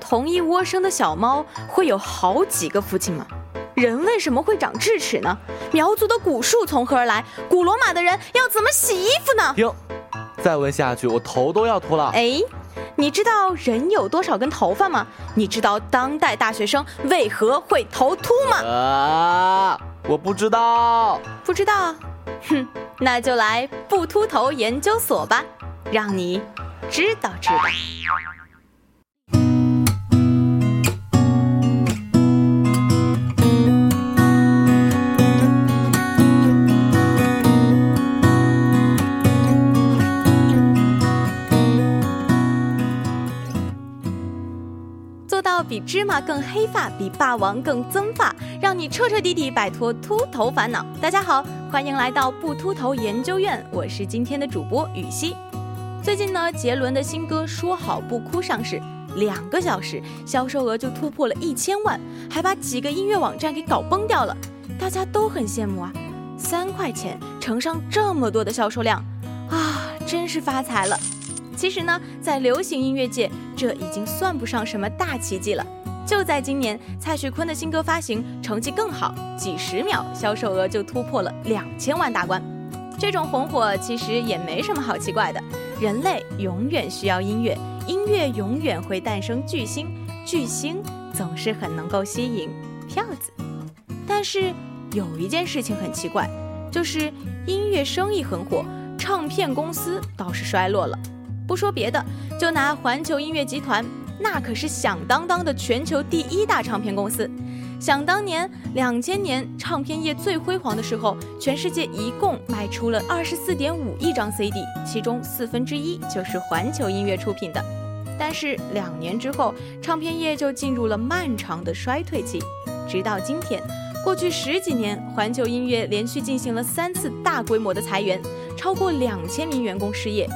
同一窝生的小猫会有好几个父亲吗？人为什么会长智齿呢？苗族的古树从何而来？古罗马的人要怎么洗衣服呢？哟，再问下去我头都要秃了。哎，你知道人有多少根头发吗？你知道当代大学生为何会头秃吗？啊，我不知道。不知道？哼，那就来不秃头研究所吧，让你知道知道。做到比芝麻更黑发，比霸王更增发，让你彻彻底底摆脱秃头烦恼。大家好，欢迎来到不秃头研究院，我是今天的主播雨熙。最近呢，杰伦的新歌《说好不哭》上市，两个小时销售额就突破了一千万，还把几个音乐网站给搞崩掉了。大家都很羡慕啊，三块钱乘上这么多的销售量，啊，真是发财了。其实呢，在流行音乐界，这已经算不上什么大奇迹了。就在今年，蔡徐坤的新歌发行成绩更好，几十秒销售额就突破了两千万大关。这种红火其实也没什么好奇怪的。人类永远需要音乐，音乐永远会诞生巨星，巨星总是很能够吸引票子。但是有一件事情很奇怪，就是音乐生意很火，唱片公司倒是衰落了。不说别的，就拿环球音乐集团，那可是响当当的全球第一大唱片公司。想当年，两千年唱片业最辉煌的时候，全世界一共卖出了二十四点五亿张 CD，其中四分之一就是环球音乐出品的。但是两年之后，唱片业就进入了漫长的衰退期，直到今天，过去十几年，环球音乐连续进行了三次大规模的裁员，超过两千名员工失业。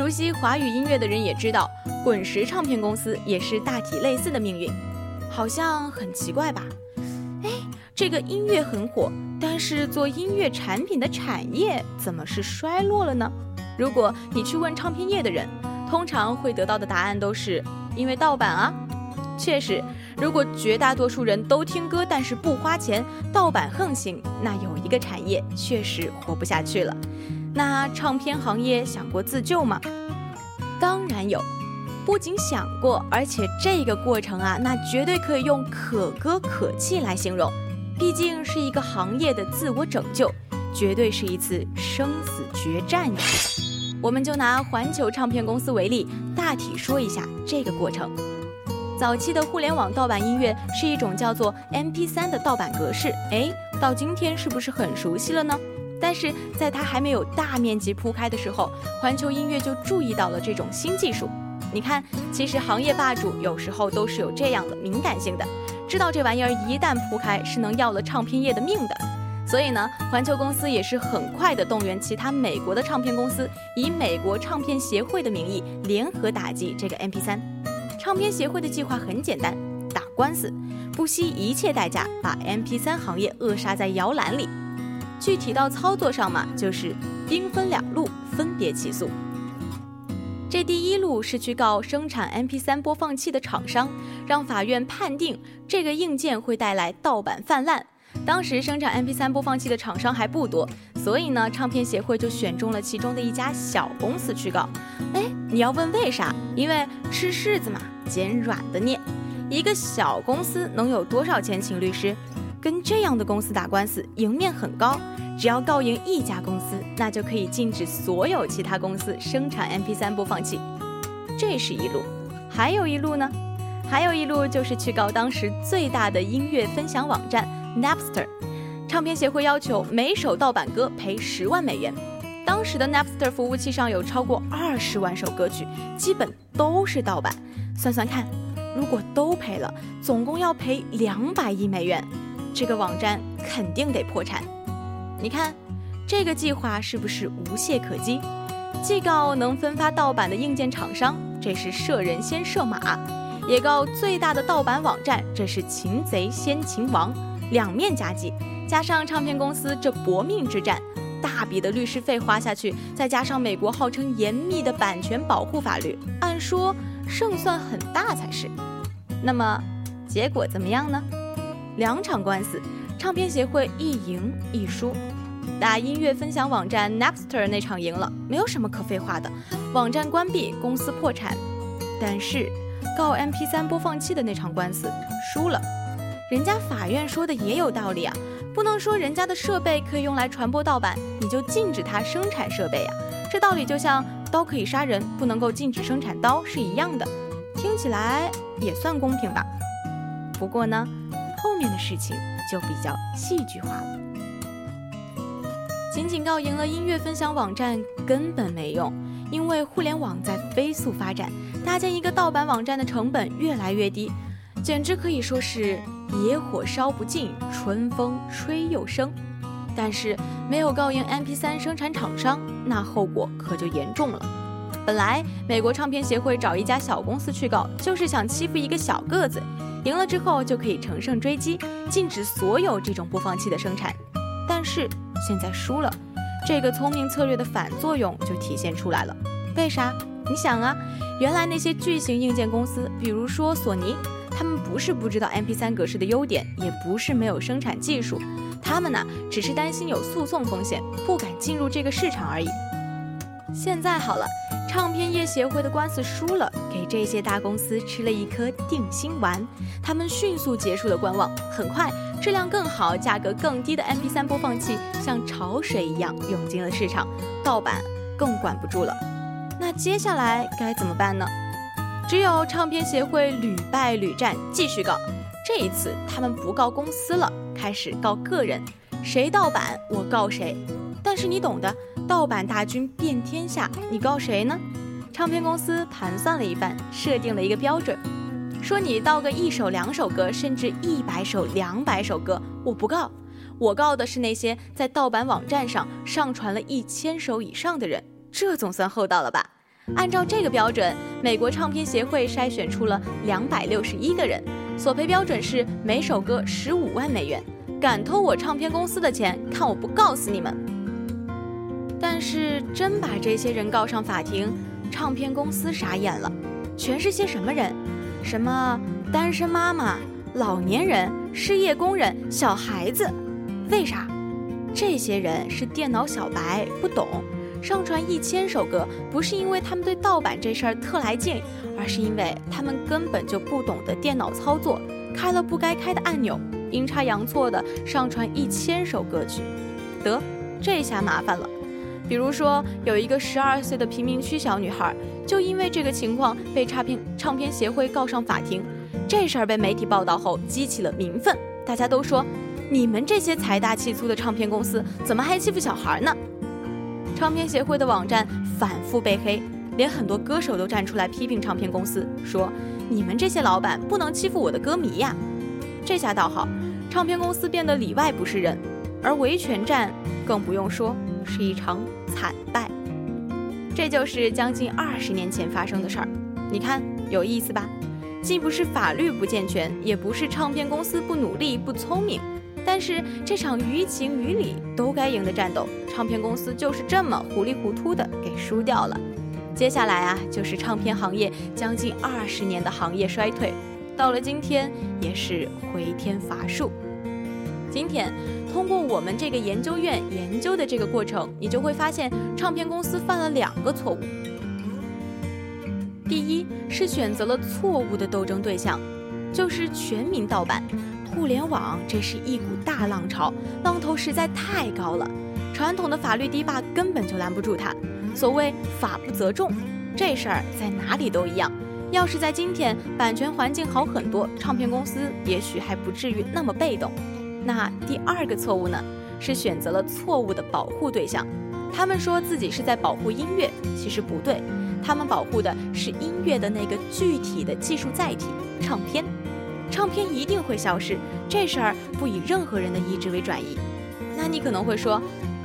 熟悉华语音乐的人也知道，滚石唱片公司也是大体类似的命运，好像很奇怪吧？哎，这个音乐很火，但是做音乐产品的产业怎么是衰落了呢？如果你去问唱片业的人，通常会得到的答案都是因为盗版啊。确实，如果绝大多数人都听歌，但是不花钱，盗版横行，那有一个产业确实活不下去了。那唱片行业想过自救吗？当然有，不仅想过，而且这个过程啊，那绝对可以用可歌可泣来形容。毕竟是一个行业的自我拯救，绝对是一次生死决战。我们就拿环球唱片公司为例，大体说一下这个过程。早期的互联网盗版音乐是一种叫做 MP3 的盗版格式，哎，到今天是不是很熟悉了呢？但是在它还没有大面积铺开的时候，环球音乐就注意到了这种新技术。你看，其实行业霸主有时候都是有这样的敏感性的，知道这玩意儿一旦铺开是能要了唱片业的命的。所以呢，环球公司也是很快的动员其他美国的唱片公司，以美国唱片协会的名义联合打击这个 MP3。唱片协会的计划很简单，打官司，不惜一切代价把 MP3 行业扼杀在摇篮里。具体到操作上嘛，就是兵分两路，分别起诉。这第一路是去告生产 MP3 播放器的厂商，让法院判定这个硬件会带来盗版泛滥。当时生产 MP3 播放器的厂商还不多，所以呢，唱片协会就选中了其中的一家小公司去告。哎，你要问为啥？因为吃柿子嘛，捡软的捏。一个小公司能有多少钱请律师？跟这样的公司打官司，赢面很高。只要告赢一家公司，那就可以禁止所有其他公司生产 MP3 播放器。这是一路，还有一路呢？还有一路就是去告当时最大的音乐分享网站 Napster。唱片协会要求每首盗版歌赔十万美元。当时的 Napster 服务器上有超过二十万首歌曲，基本都是盗版。算算看，如果都赔了，总共要赔两百亿美元。这个网站肯定得破产。你看，这个计划是不是无懈可击？既告能分发盗版的硬件厂商，这是射人先射马；也告最大的盗版网站，这是擒贼先擒王，两面夹击。加上唱片公司这搏命之战，大笔的律师费花下去，再加上美国号称严密的版权保护法律，按说胜算很大才是。那么结果怎么样呢？两场官司，唱片协会一赢一输。打音乐分享网站 Napster 那场赢了，没有什么可废话的，网站关闭，公司破产。但是告 MP3 播放器的那场官司输了，人家法院说的也有道理啊，不能说人家的设备可以用来传播盗版，你就禁止他生产设备呀。这道理就像刀可以杀人，不能够禁止生产刀是一样的，听起来也算公平吧。不过呢，面的事情就比较戏剧化了。仅仅告赢了音乐分享网站根本没用，因为互联网在飞速发展，搭建一个盗版网站的成本越来越低，简直可以说是野火烧不尽，春风吹又生。但是没有告赢 MP3 生产厂商，那后果可就严重了。本来美国唱片协会找一家小公司去告，就是想欺负一个小个子，赢了之后就可以乘胜追击，禁止所有这种播放器的生产。但是。现在输了，这个聪明策略的反作用就体现出来了。为啥？你想啊，原来那些巨型硬件公司，比如说索尼，他们不是不知道 MP3 格式的优点，也不是没有生产技术，他们呢只是担心有诉讼风险，不敢进入这个市场而已。现在好了，唱片业协会的官司输了，给这些大公司吃了一颗定心丸，他们迅速结束了观望，很快。质量更好、价格更低的 MP3 播放器像潮水一样涌进了市场，盗版更管不住了。那接下来该怎么办呢？只有唱片协会屡败屡战，继续告。这一次他们不告公司了，开始告个人，谁盗版我告谁。但是你懂的，盗版大军遍天下，你告谁呢？唱片公司盘算了一番，设定了一个标准。说你盗个一首两首歌，甚至一百首两百首歌，我不告，我告的是那些在盗版网站上上传了一千首以上的人，这总算厚道了吧？按照这个标准，美国唱片协会筛选出了两百六十一个人，索赔标准是每首歌十五万美元，敢偷我唱片公司的钱，看我不告死你们！是真把这些人告上法庭，唱片公司傻眼了，全是些什么人？什么单身妈妈、老年人、失业工人、小孩子？为啥？这些人是电脑小白，不懂。上传一千首歌，不是因为他们对盗版这事儿特来劲，而是因为他们根本就不懂得电脑操作，开了不该开的按钮，阴差阳错的上传一千首歌曲。得，这下麻烦了。比如说，有一个十二岁的贫民区小女孩，就因为这个情况被唱片唱片协会告上法庭。这事儿被媒体报道后，激起了民愤。大家都说，你们这些财大气粗的唱片公司，怎么还欺负小孩呢？唱片协会的网站反复被黑，连很多歌手都站出来批评唱片公司，说你们这些老板不能欺负我的歌迷呀。这下倒好，唱片公司变得里外不是人，而维权战更不用说。是一场惨败，这就是将近二十年前发生的事儿。你看有意思吧？既不是法律不健全，也不是唱片公司不努力不聪明，但是这场于情于理都该赢的战斗，唱片公司就是这么糊里糊涂的给输掉了。接下来啊，就是唱片行业将近二十年的行业衰退，到了今天也是回天乏术。今天，通过我们这个研究院研究的这个过程，你就会发现，唱片公司犯了两个错误。第一是选择了错误的斗争对象，就是全民盗版。互联网这是一股大浪潮，浪头实在太高了，传统的法律堤坝根本就拦不住它。所谓法不责众，这事儿在哪里都一样。要是在今天，版权环境好很多，唱片公司也许还不至于那么被动。那第二个错误呢，是选择了错误的保护对象。他们说自己是在保护音乐，其实不对，他们保护的是音乐的那个具体的技术载体——唱片。唱片一定会消失，这事儿不以任何人的意志为转移。那你可能会说，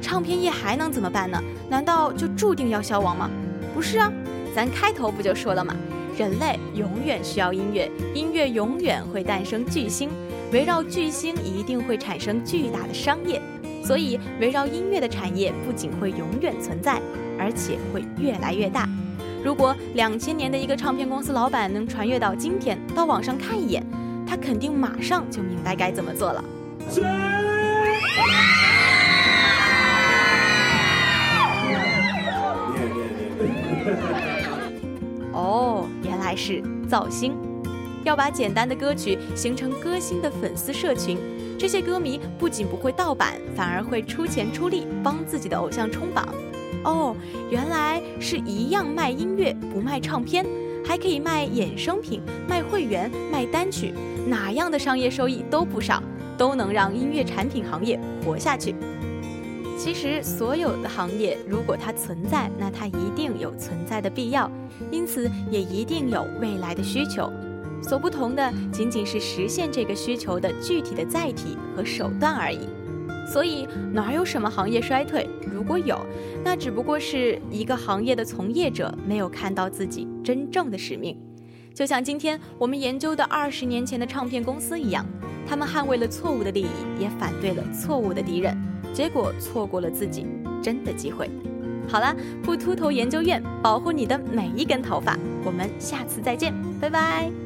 唱片业还能怎么办呢？难道就注定要消亡吗？不是啊，咱开头不就说了吗？人类永远需要音乐，音乐永远会诞生巨星。围绕巨星一定会产生巨大的商业，所以围绕音乐的产业不仅会永远存在，而且会越来越大。如果两千年的一个唱片公司老板能穿越到今天，到网上看一眼，他肯定马上就明白该怎么做了。哦，原来是造星，要把简单的歌曲形成歌星的粉丝社群。这些歌迷不仅不会盗版，反而会出钱出力帮自己的偶像冲榜。哦，原来是一样卖音乐不卖唱片，还可以卖衍生品、卖会员、卖单曲，哪样的商业收益都不少，都能让音乐产品行业活下去。其实，所有的行业如果它存在，那它一定有存在的必要，因此也一定有未来的需求。所不同的仅仅是实现这个需求的具体的载体和手段而已。所以哪有什么行业衰退？如果有，那只不过是一个行业的从业者没有看到自己真正的使命。就像今天我们研究的二十年前的唱片公司一样，他们捍卫了错误的利益，也反对了错误的敌人，结果错过了自己真的机会。好了，不秃头研究院保护你的每一根头发，我们下次再见，拜拜。